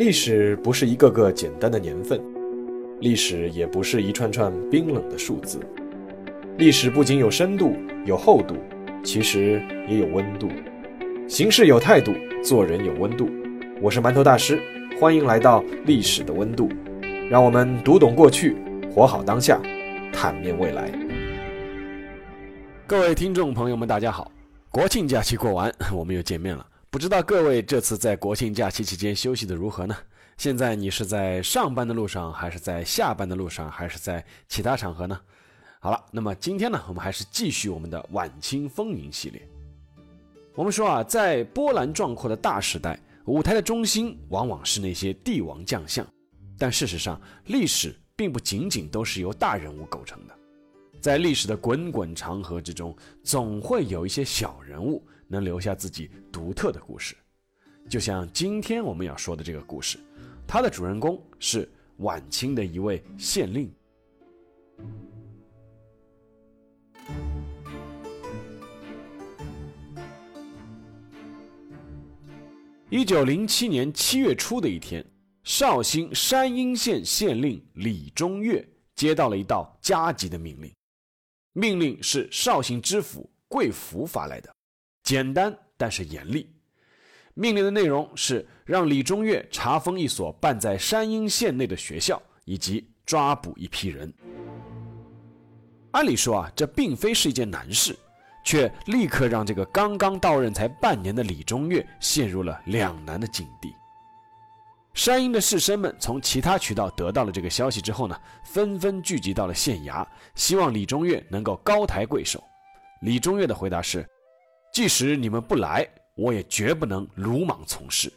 历史不是一个个简单的年份，历史也不是一串串冰冷的数字。历史不仅有深度、有厚度，其实也有温度。行事有态度，做人有温度。我是馒头大师，欢迎来到历史的温度。让我们读懂过去，活好当下，坦面未来。各位听众朋友们，大家好！国庆假期过完，我们又见面了。不知道各位这次在国庆假期期间休息的如何呢？现在你是在上班的路上，还是在下班的路上，还是在其他场合呢？好了，那么今天呢，我们还是继续我们的晚清风云系列。我们说啊，在波澜壮阔的大时代，舞台的中心往往是那些帝王将相，但事实上，历史并不仅仅都是由大人物构成的，在历史的滚滚长河之中，总会有一些小人物。能留下自己独特的故事，就像今天我们要说的这个故事，它的主人公是晚清的一位县令。一九零七年七月初的一天，绍兴山阴县县令李中岳接到了一道加急的命令，命令是绍兴知府贵福发来的。简单但是严厉。命令的内容是让李中岳查封一所办在山阴县内的学校，以及抓捕一批人。按理说啊，这并非是一件难事，却立刻让这个刚刚到任才半年的李中岳陷入了两难的境地。山阴的士绅们从其他渠道得到了这个消息之后呢，纷纷聚集到了县衙，希望李中岳能够高抬贵手。李中岳的回答是。即使你们不来，我也绝不能鲁莽从事。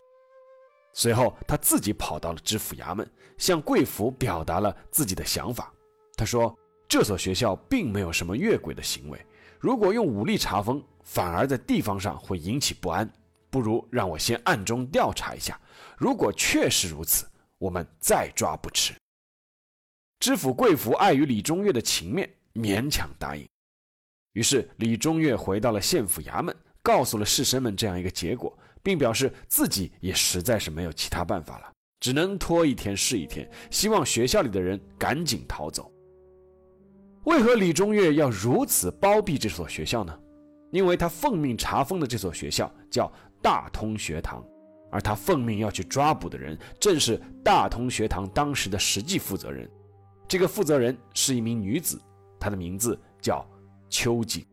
随后，他自己跑到了知府衙门，向贵府表达了自己的想法。他说：“这所学校并没有什么越轨的行为，如果用武力查封，反而在地方上会引起不安。不如让我先暗中调查一下，如果确实如此，我们再抓不迟。”知府贵府碍于李中岳的情面，勉强答应。于是，李中岳回到了县府衙门，告诉了士绅们这样一个结果，并表示自己也实在是没有其他办法了，只能拖一天是一天，希望学校里的人赶紧逃走。为何李中岳要如此包庇这所学校呢？因为他奉命查封的这所学校叫大通学堂，而他奉命要去抓捕的人，正是大通学堂当时的实际负责人。这个负责人是一名女子，她的名字叫。秋瑾。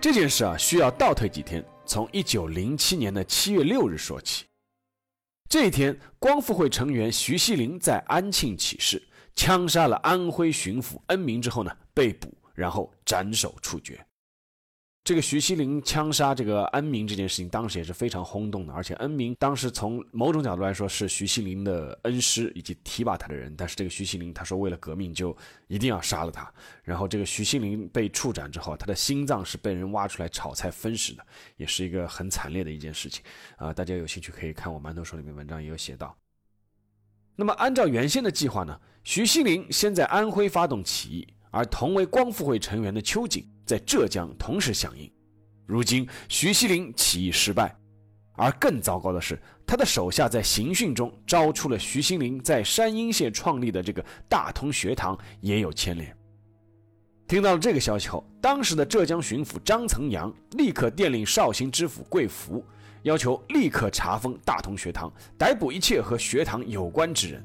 这件事啊，需要倒退几天，从一九零七年的七月六日说起。这一天，光复会成员徐锡麟在安庆起事，枪杀了安徽巡抚恩铭之后呢，被捕，然后斩首处决。这个徐锡麟枪杀这个恩铭这件事情，当时也是非常轰动的。而且恩铭当时从某种角度来说是徐锡麟的恩师以及提拔他的人，但是这个徐锡麟他说为了革命就一定要杀了他。然后这个徐锡麟被处斩之后，他的心脏是被人挖出来炒菜分食的，也是一个很惨烈的一件事情啊！大家有兴趣可以看我馒头说里面文章也有写到。那么按照原先的计划呢，徐锡麟先在安徽发动起义，而同为光复会成员的秋瑾。在浙江同时响应，如今徐锡麟起义失败，而更糟糕的是，他的手下在刑讯中招出了徐锡麟在山阴县创立的这个大通学堂也有牵连。听到了这个消息后，当时的浙江巡抚张曾阳立刻电令绍兴知府贵福，要求立刻查封大通学堂，逮捕一切和学堂有关之人。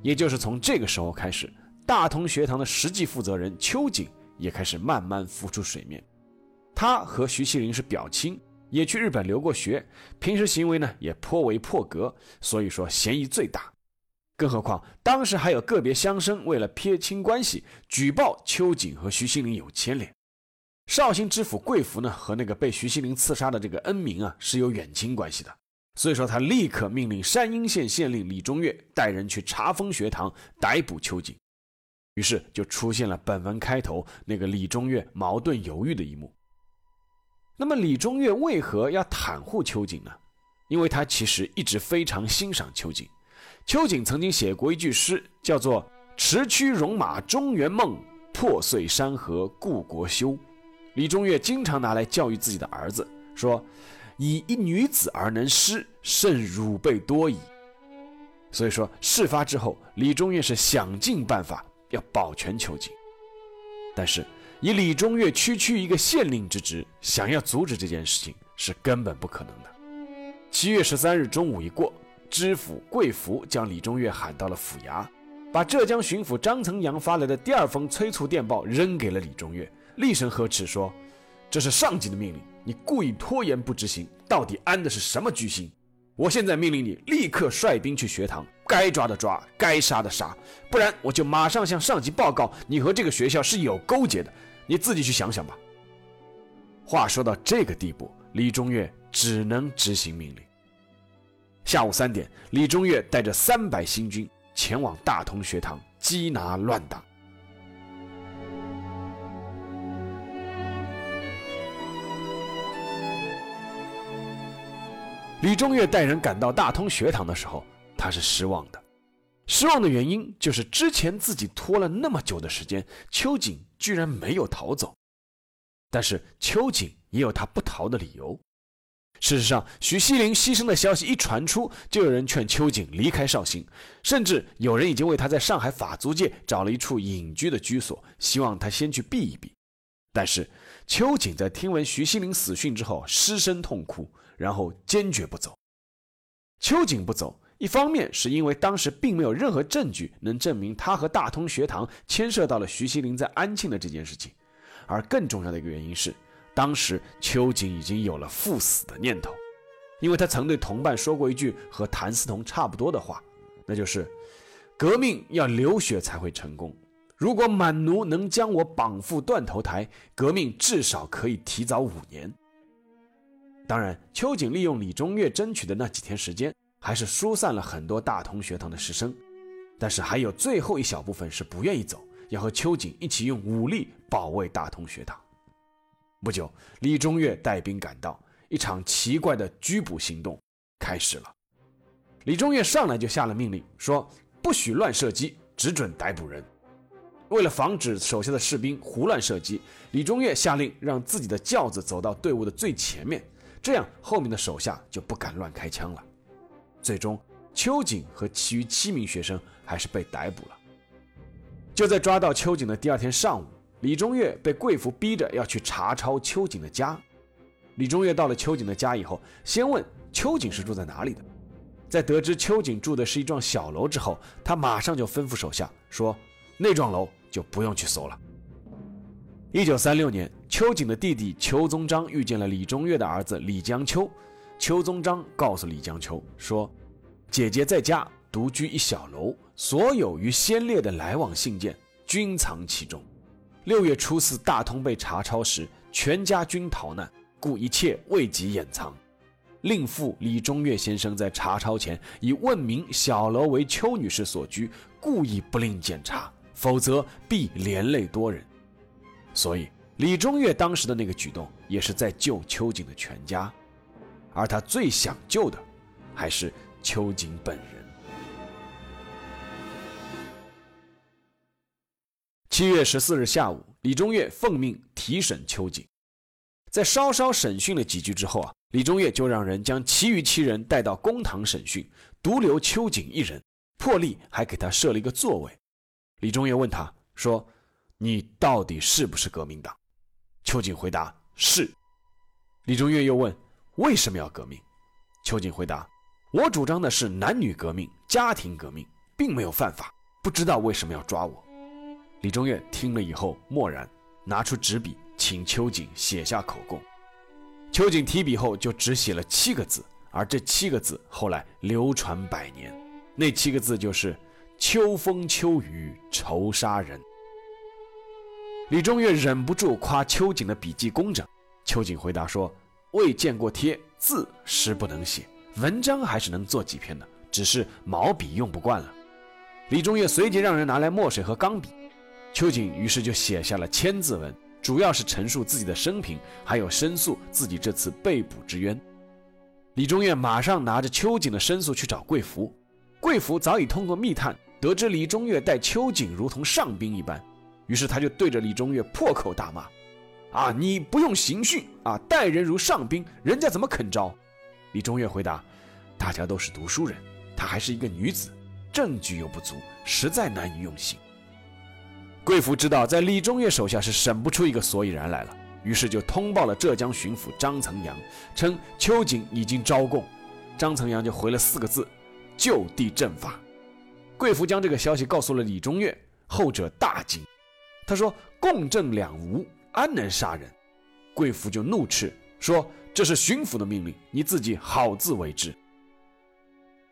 也就是从这个时候开始，大同学堂的实际负责人邱瑾。也开始慢慢浮出水面。他和徐锡麟是表亲，也去日本留过学，平时行为呢也颇为破格，所以说嫌疑最大。更何况当时还有个别乡绅为了撇清关系，举报秋瑾和徐锡麟有牵连。绍兴知府贵福呢和那个被徐锡麟刺杀的这个恩铭啊是有远亲关系的，所以说他立刻命令山阴县县令李中岳带人去查封学堂，逮捕秋瑾。于是就出现了本文开头那个李中岳矛盾犹豫的一幕。那么李中岳为何要袒护秋瑾呢？因为他其实一直非常欣赏秋瑾。秋瑾曾经写过一句诗，叫做“驰驱戎马中原梦，破碎山河故国休”，李中岳经常拿来教育自己的儿子，说：“以一女子而能诗，胜汝辈多矣。”所以说，事发之后，李中岳是想尽办法要保全秋瑾。但是，以李中岳区区一个县令之职，想要阻止这件事情是根本不可能的。七月十三日中午一过，知府贵福将李中岳喊到了府衙，把浙江巡抚张曾阳发来的第二封催促电报扔给了李中岳，厉声呵斥说：“这是上级的命令，你故意拖延不执行，到底安的是什么居心？”我现在命令你立刻率兵去学堂，该抓的抓，该杀的杀，不然我就马上向上级报告你和这个学校是有勾结的。你自己去想想吧。话说到这个地步，李中岳只能执行命令。下午三点，李中岳带着三百新军前往大同学堂缉拿乱党。李中岳带人赶到大通学堂的时候，他是失望的。失望的原因就是之前自己拖了那么久的时间，秋瑾居然没有逃走。但是秋瑾也有他不逃的理由。事实上，徐锡麟牺牲的消息一传出，就有人劝秋瑾离开绍兴，甚至有人已经为他在上海法租界找了一处隐居的居所，希望他先去避一避。但是秋瑾在听闻徐锡麟死讯之后，失声痛哭。然后坚决不走。秋瑾不走，一方面是因为当时并没有任何证据能证明他和大通学堂牵涉到了徐锡麟在安庆的这件事情，而更重要的一个原因是，当时秋瑾已经有了赴死的念头，因为他曾对同伴说过一句和谭嗣同差不多的话，那就是“革命要流血才会成功，如果满奴能将我绑赴断头台，革命至少可以提早五年。”当然，秋瑾利用李中岳争取的那几天时间，还是疏散了很多大同学堂的师生。但是还有最后一小部分是不愿意走，要和秋瑾一起用武力保卫大同学堂。不久，李中岳带兵赶到，一场奇怪的拘捕行动开始了。李中岳上来就下了命令，说不许乱射击，只准逮捕人。为了防止手下的士兵胡乱射击，李中岳下令让自己的轿子走到队伍的最前面。这样，后面的手下就不敢乱开枪了。最终，秋瑾和其余七名学生还是被逮捕了。就在抓到秋瑾的第二天上午，李中岳被贵妇逼着要去查抄秋瑾的家。李中岳到了秋瑾的家以后，先问秋瑾是住在哪里的。在得知秋瑾住的是一幢小楼之后，他马上就吩咐手下说：“那幢楼就不用去搜了。”一九三六年，秋瑾的弟弟邱宗章遇见了李中岳的儿子李江秋。邱宗章告诉李江秋说：“姐姐在家独居一小楼，所有与先烈的来往信件均藏其中。六月初四大通被查抄时，全家均逃难，故一切未及掩藏。令父李中岳先生在查抄前已问明小楼为邱女士所居，故意不令检查，否则必连累多人。”所以，李中岳当时的那个举动，也是在救秋瑾的全家，而他最想救的，还是秋瑾本人。七月十四日下午，李中岳奉命提审秋瑾，在稍稍审讯了几句之后啊，李中岳就让人将其余七人带到公堂审讯，独留秋瑾一人，破例还给他设了一个座位。李中岳问他说。你到底是不是革命党？秋瑾回答是。李中岳又问：为什么要革命？秋瑾回答：我主张的是男女革命、家庭革命，并没有犯法，不知道为什么要抓我。李中岳听了以后默然，拿出纸笔，请秋瑾写下口供。秋瑾提笔后就只写了七个字，而这七个字后来流传百年。那七个字就是“秋风秋雨愁杀人”。李中岳忍不住夸秋瑾的笔迹工整。秋瑾回答说：“未见过帖，字实不能写，文章还是能做几篇的，只是毛笔用不惯了。”李中岳随即让人拿来墨水和钢笔，秋瑾于是就写下了千字文，主要是陈述自己的生平，还有申诉自己这次被捕之冤。李中岳马上拿着秋瑾的申诉去找贵福，贵福早已通过密探得知李中岳待秋瑾如同上宾一般。于是他就对着李中岳破口大骂，啊，你不用刑讯啊，待人如上宾，人家怎么肯招？李中岳回答：大家都是读书人，她还是一个女子，证据又不足，实在难以用刑。贵府知道在李中岳手下是审不出一个所以然来了，于是就通报了浙江巡抚张曾阳，称秋瑾已经招供。张曾阳就回了四个字：就地正法。贵府将这个消息告诉了李中岳，后者大惊，他说：共正两无。安能杀人？贵府就怒斥说：“这是巡抚的命令，你自己好自为之。”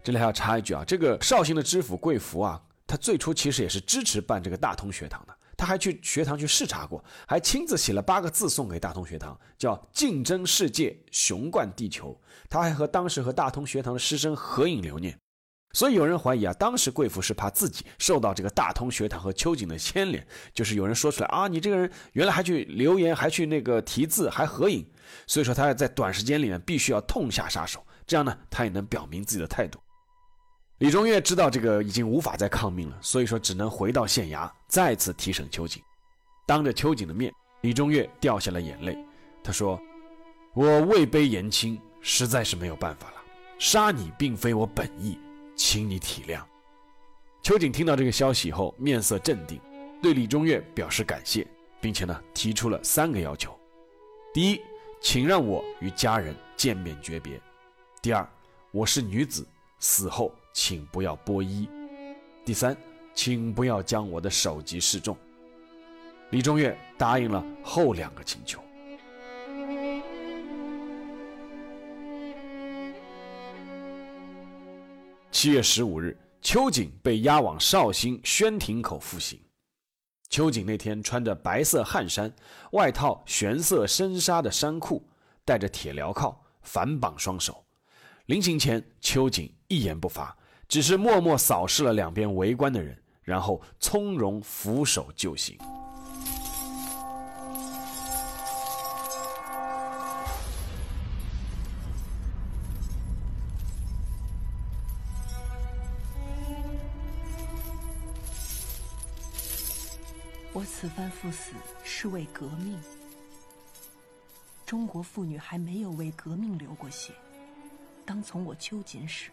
这里还要插一句啊，这个绍兴的知府贵福啊，他最初其实也是支持办这个大通学堂的，他还去学堂去视察过，还亲自写了八个字送给大通学堂，叫“竞争世界，雄冠地球”。他还和当时和大通学堂的师生合影留念。所以有人怀疑啊，当时贵妇是怕自己受到这个大通学堂和秋瑾的牵连，就是有人说出来啊，你这个人原来还去留言，还去那个题字，还合影，所以说他要在短时间里面必须要痛下杀手，这样呢，他也能表明自己的态度。李中岳知道这个已经无法再抗命了，所以说只能回到县衙再次提审秋瑾。当着秋瑾的面，李中岳掉下了眼泪，他说：“我位卑言轻，实在是没有办法了，杀你并非我本意。”请你体谅。秋瑾听到这个消息以后，面色镇定，对李中岳表示感谢，并且呢提出了三个要求：第一，请让我与家人见面诀别；第二，我是女子，死后请不要剥衣；第三，请不要将我的首级示众。李中岳答应了后两个请求。七月十五日，秋瑾被押往绍兴宣亭口服刑。秋瑾那天穿着白色汗衫，外套玄色深纱的衫裤，戴着铁镣铐，反绑双手。临行前，秋瑾一言不发，只是默默扫视了两边围观的人，然后从容俯首就刑。此番赴死是为革命。中国妇女还没有为革命流过血。当从我秋瑾时，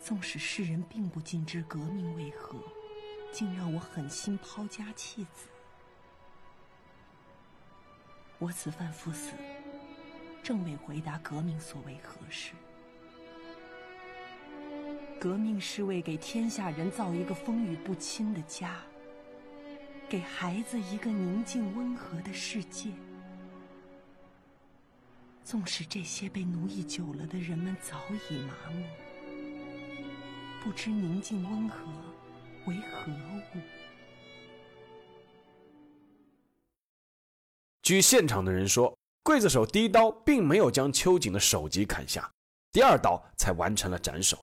纵使世人并不尽知革命为何，竟让我狠心抛家弃子。我此番赴死，正为回答革命所为何事。革命是为给天下人造一个风雨不侵的家。给孩子一个宁静温和的世界。纵使这些被奴役久了的人们早已麻木，不知宁静温和为何物。据现场的人说，刽子手第一刀并没有将秋瑾的首级砍下，第二刀才完成了斩首。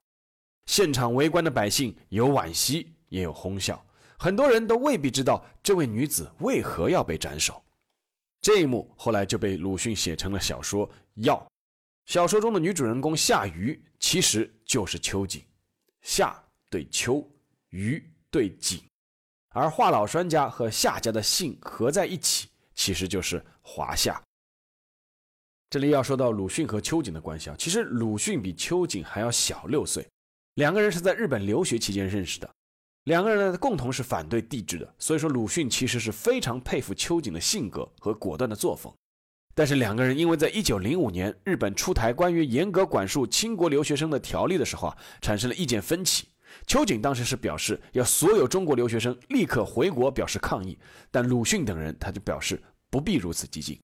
现场围观的百姓有惋惜，也有哄笑。很多人都未必知道这位女子为何要被斩首，这一幕后来就被鲁迅写成了小说《药》。小说中的女主人公夏瑜其实就是秋瑾，夏对秋，瑜对瑾，而华老栓家和夏家的姓合在一起，其实就是华夏。这里要说到鲁迅和秋瑾的关系啊，其实鲁迅比秋瑾还要小六岁，两个人是在日本留学期间认识的。两个人呢，共同是反对帝制的，所以说鲁迅其实是非常佩服秋瑾的性格和果断的作风。但是两个人因为在一九零五年日本出台关于严格管束清国留学生的条例的时候啊，产生了意见分歧。秋瑾当时是表示要所有中国留学生立刻回国表示抗议，但鲁迅等人他就表示不必如此激进。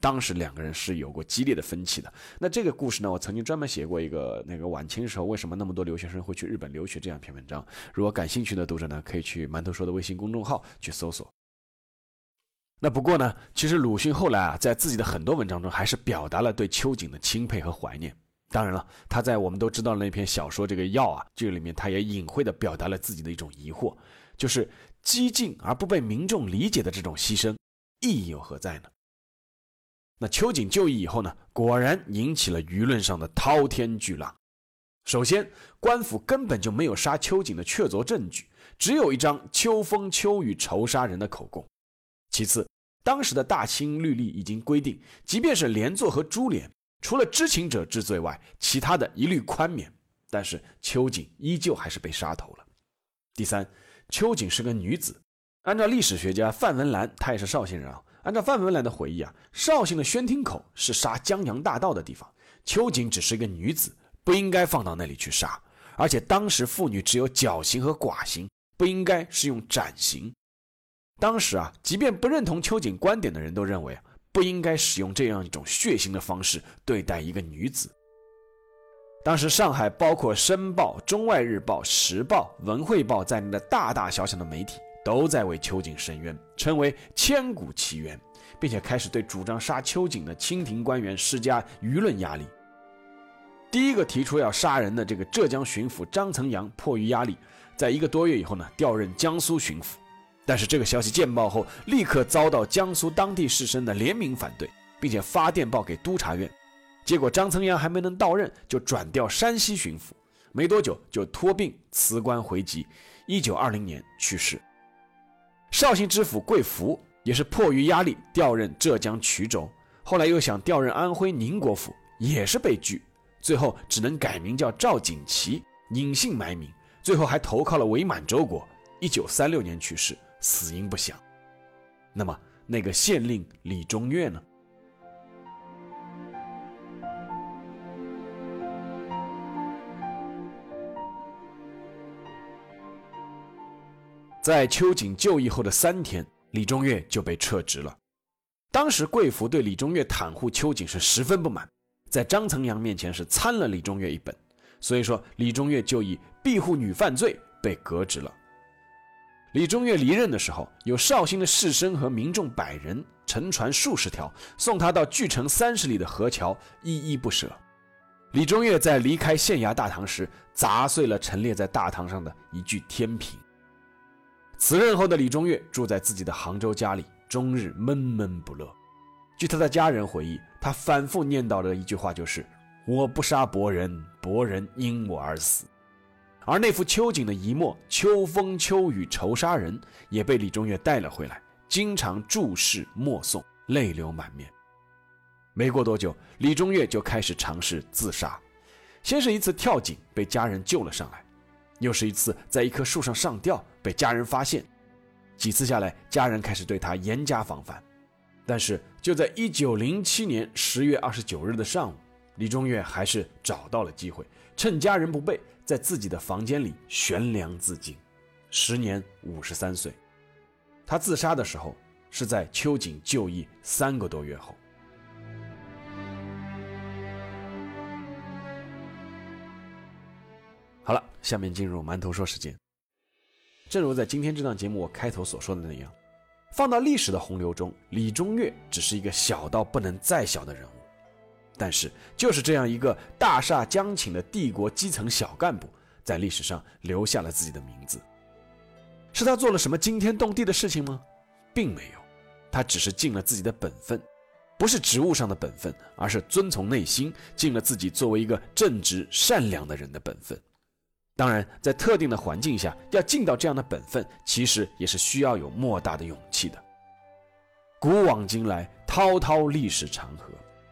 当时两个人是有过激烈的分歧的。那这个故事呢，我曾经专门写过一个那个晚清时候为什么那么多留学生会去日本留学这样一篇文章。如果感兴趣的读者呢，可以去馒头说的微信公众号去搜索。那不过呢，其实鲁迅后来啊，在自己的很多文章中还是表达了对秋瑾的钦佩和怀念。当然了，他在我们都知道那篇小说《这个药》啊，这里面他也隐晦的表达了自己的一种疑惑，就是激进而不被民众理解的这种牺牲意义又何在呢？那秋瑾就义以后呢，果然引起了舆论上的滔天巨浪。首先，官府根本就没有杀秋瑾的确凿证据，只有一张秋风秋雨仇杀人的口供。其次，当时的大清律例已经规定，即便是连坐和株连，除了知情者治罪外，其他的一律宽免。但是秋瑾依旧还是被杀头了。第三，秋瑾是个女子。按照历史学家范文澜，他也是绍兴人啊。按照范文澜的回忆啊，绍兴的宣听口是杀江洋大盗的地方。秋瑾只是一个女子，不应该放到那里去杀。而且当时妇女只有绞刑和剐刑，不应该是用斩刑。当时啊，即便不认同秋瑾观点的人都认为，不应该使用这样一种血腥的方式对待一个女子。当时上海包括《申报》《中外日报》《时报》《文汇报》在内的大大小小的媒体都在为秋瑾申冤，称为千古奇冤，并且开始对主张杀秋瑾的清廷官员施加舆论压力。第一个提出要杀人的这个浙江巡抚张曾阳，迫于压力，在一个多月以后呢，调任江苏巡抚。但是这个消息见报后，立刻遭到江苏当地士绅的联名反对，并且发电报给督察院。结果张曾阳还没能到任，就转调山西巡抚，没多久就托病辞官回籍，一九二零年去世。绍兴知府桂福也是迫于压力调任浙江衢州，后来又想调任安徽宁国府，也是被拒，最后只能改名叫赵景琦，隐姓埋名，最后还投靠了伪满洲国。一九三六年去世。死因不详。那么，那个县令李中岳呢？在秋瑾就义后的三天，李中岳就被撤职了。当时贵府对李中岳袒护秋瑾是十分不满，在张曾阳面前是参了李中岳一本，所以说李中岳就以庇护女犯罪被革职了。李中岳离任的时候，有绍兴的士绅和民众百人乘船数十条，送他到距城三十里的河桥，依依不舍。李中岳在离开县衙大堂时，砸碎了陈列在大堂上的一具天平。辞任后的李中岳住在自己的杭州家里，终日闷闷不乐。据他的家人回忆，他反复念叨的一句话就是：“我不杀伯仁，伯仁因我而死。”而那幅秋瑾的遗墨《秋风秋雨愁杀人》也被李中岳带了回来，经常注视默诵，泪流满面。没过多久，李中岳就开始尝试自杀，先是一次跳井被家人救了上来，又是一次在一棵树上上吊被家人发现。几次下来，家人开始对他严加防范。但是就在1907年10月29日的上午，李中岳还是找到了机会，趁家人不备。在自己的房间里悬梁自尽，时年五十三岁。他自杀的时候是在秋瑾就义三个多月后。下面进入馒头说时间。正如在今天这档节目我开头所说的那样，放到历史的洪流中，李中岳只是一个小到不能再小的人物。但是，就是这样一个大厦将倾的帝国基层小干部，在历史上留下了自己的名字。是他做了什么惊天动地的事情吗？并没有，他只是尽了自己的本分，不是职务上的本分，而是遵从内心，尽了自己作为一个正直善良的人的本分。当然，在特定的环境下，要尽到这样的本分，其实也是需要有莫大的勇气的。古往今来，滔滔历史长河。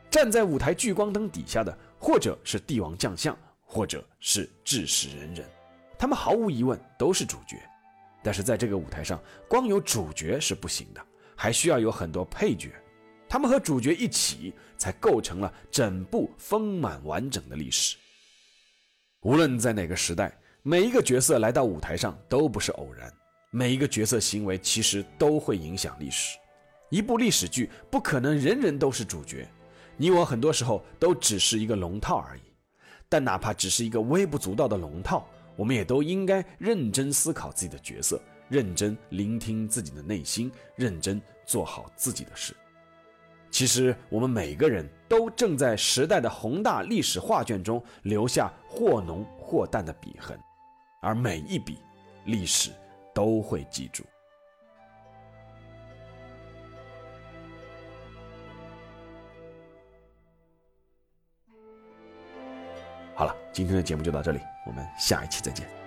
站在舞台聚光灯底下的，或者是帝王将相，或者是志士仁人，他们毫无疑问都是主角。但是在这个舞台上，光有主角是不行的，还需要有很多配角，他们和主角一起，才构成了整部丰满完整的历史。无论在哪个时代，每一个角色来到舞台上都不是偶然，每一个角色行为其实都会影响历史。一部历史剧不可能人人都是主角。你我很多时候都只是一个龙套而已，但哪怕只是一个微不足道的龙套，我们也都应该认真思考自己的角色，认真聆听自己的内心，认真做好自己的事。其实，我们每个人都正在时代的宏大历史画卷中留下或浓或淡的笔痕，而每一笔，历史都会记住。好了，今天的节目就到这里，我们下一期再见。